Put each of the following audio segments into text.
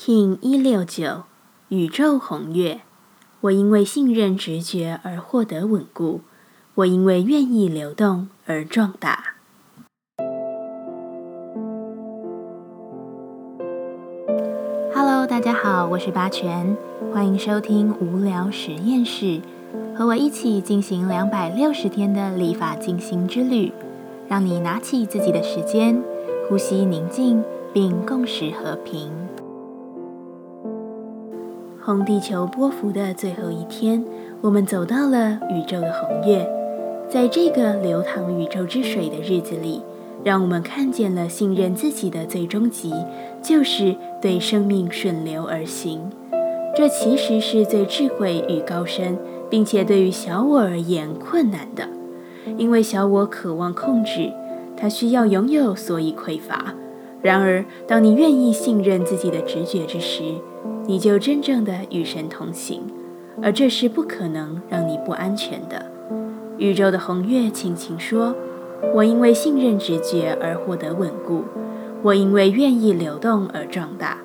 King 一六九宇宙红月，我因为信任直觉而获得稳固，我因为愿意流动而壮大。Hello，大家好，我是八全，欢迎收听无聊实验室，和我一起进行两百六十天的立法进行之旅，让你拿起自己的时间，呼吸宁静，并共识和平。红地球波幅的最后一天，我们走到了宇宙的红月。在这个流淌宇宙之水的日子里，让我们看见了信任自己的最终极，就是对生命顺流而行。这其实是最智慧与高深，并且对于小我而言困难的，因为小我渴望控制，它需要拥有，所以匮乏。然而，当你愿意信任自己的直觉之时，你就真正的与神同行，而这是不可能让你不安全的。宇宙的红月轻轻说：“我因为信任直觉而获得稳固，我因为愿意流动而壮大。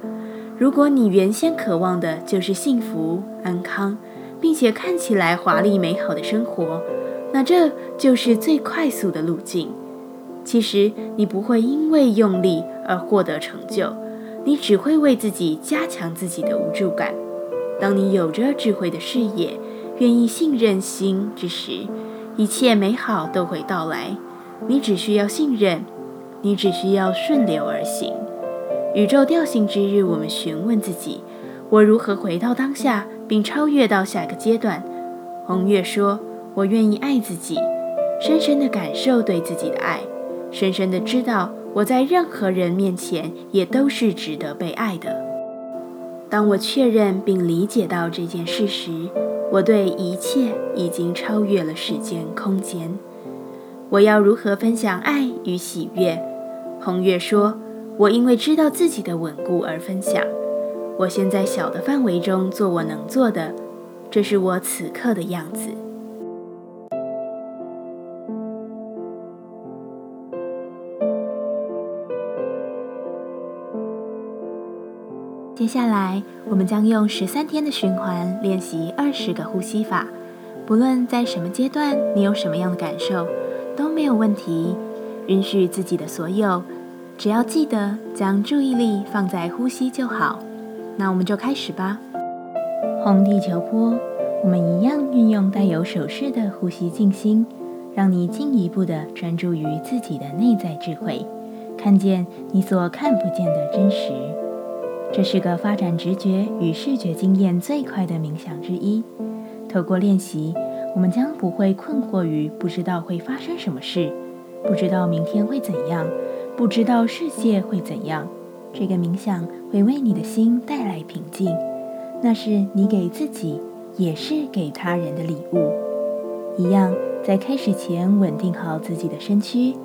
如果你原先渴望的就是幸福安康，并且看起来华丽美好的生活，那这就是最快速的路径。其实你不会因为用力而获得成就。”你只会为自己加强自己的无助感。当你有着智慧的视野，愿意信任心之时，一切美好都会到来。你只需要信任，你只需要顺流而行。宇宙调性之日，我们询问自己：我如何回到当下，并超越到下一个阶段？红月说：我愿意爱自己，深深的感受对自己的爱，深深的知道。我在任何人面前也都是值得被爱的。当我确认并理解到这件事时，我对一切已经超越了时间空间。我要如何分享爱与喜悦？红月说：“我因为知道自己的稳固而分享。我先在小的范围中做我能做的，这是我此刻的样子。”接下来，我们将用十三天的循环练习二十个呼吸法。不论在什么阶段，你有什么样的感受，都没有问题。允许自己的所有，只要记得将注意力放在呼吸就好。那我们就开始吧。红地球波，我们一样运用带有手势的呼吸静心，让你进一步的专注于自己的内在智慧，看见你所看不见的真实。这是个发展直觉与视觉经验最快的冥想之一。透过练习，我们将不会困惑于不知道会发生什么事，不知道明天会怎样，不知道世界会怎样。这个冥想会为你的心带来平静，那是你给自己，也是给他人的礼物。一样，在开始前稳定好自己的身躯，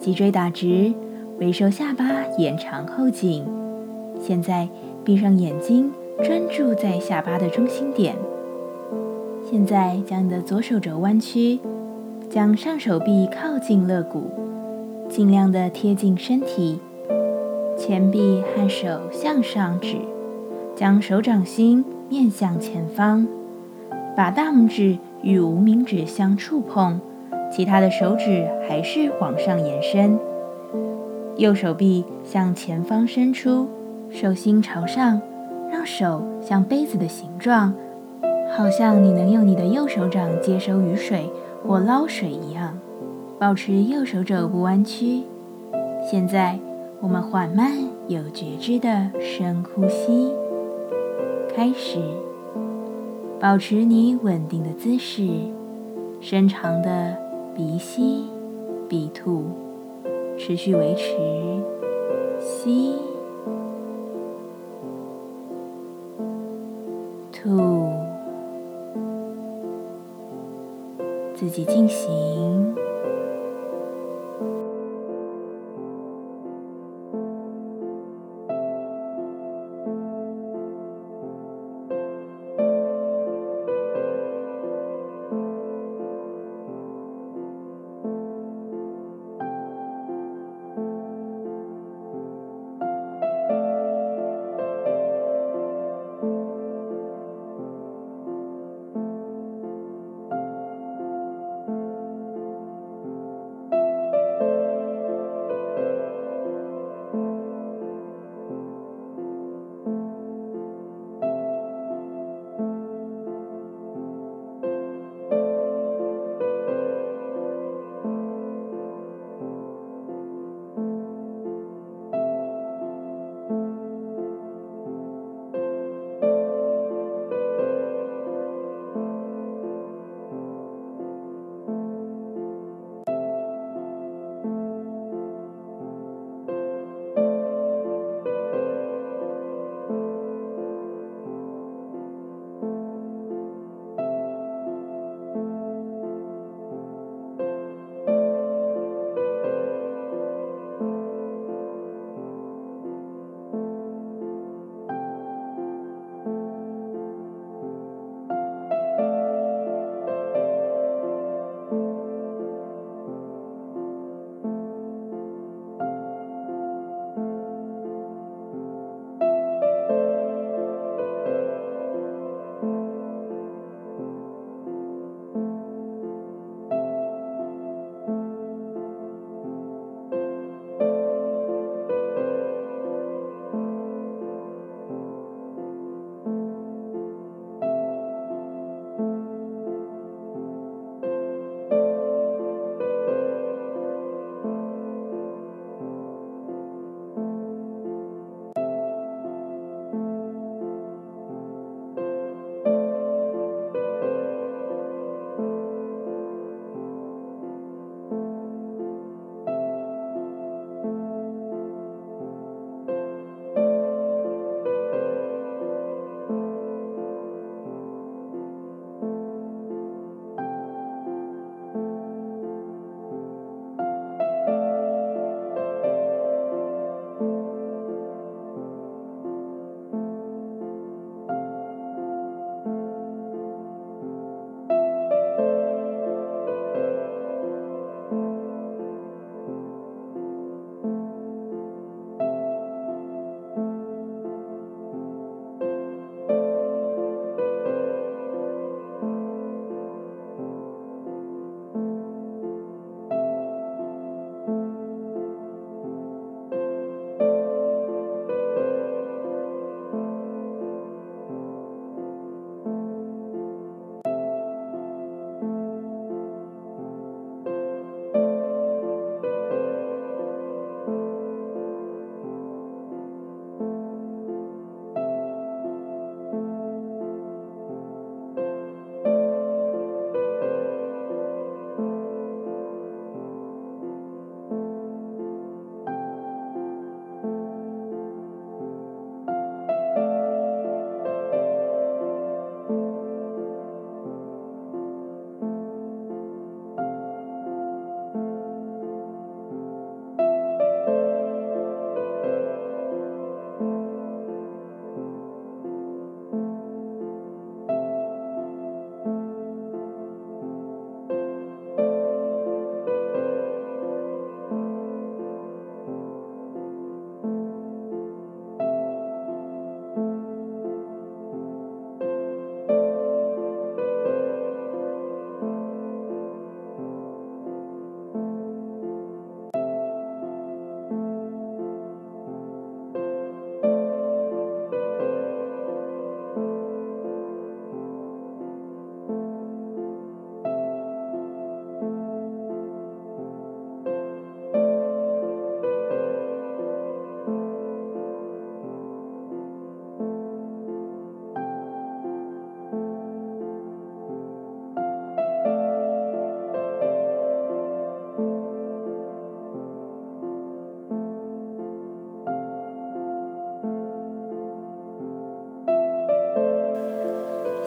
脊椎打直，微收下巴，延长后颈。现在闭上眼睛，专注在下巴的中心点。现在将你的左手肘弯曲，将上手臂靠近肋骨，尽量的贴近身体。前臂和手向上指，将手掌心面向前方，把大拇指与无名指相触碰，其他的手指还是往上延伸。右手臂向前方伸出。手心朝上，让手像杯子的形状，好像你能用你的右手掌接收雨水或捞水一样。保持右手肘不弯曲。现在，我们缓慢有觉知的深呼吸。开始，保持你稳定的姿势，深长的鼻吸、鼻吐，持续维持吸。己进行。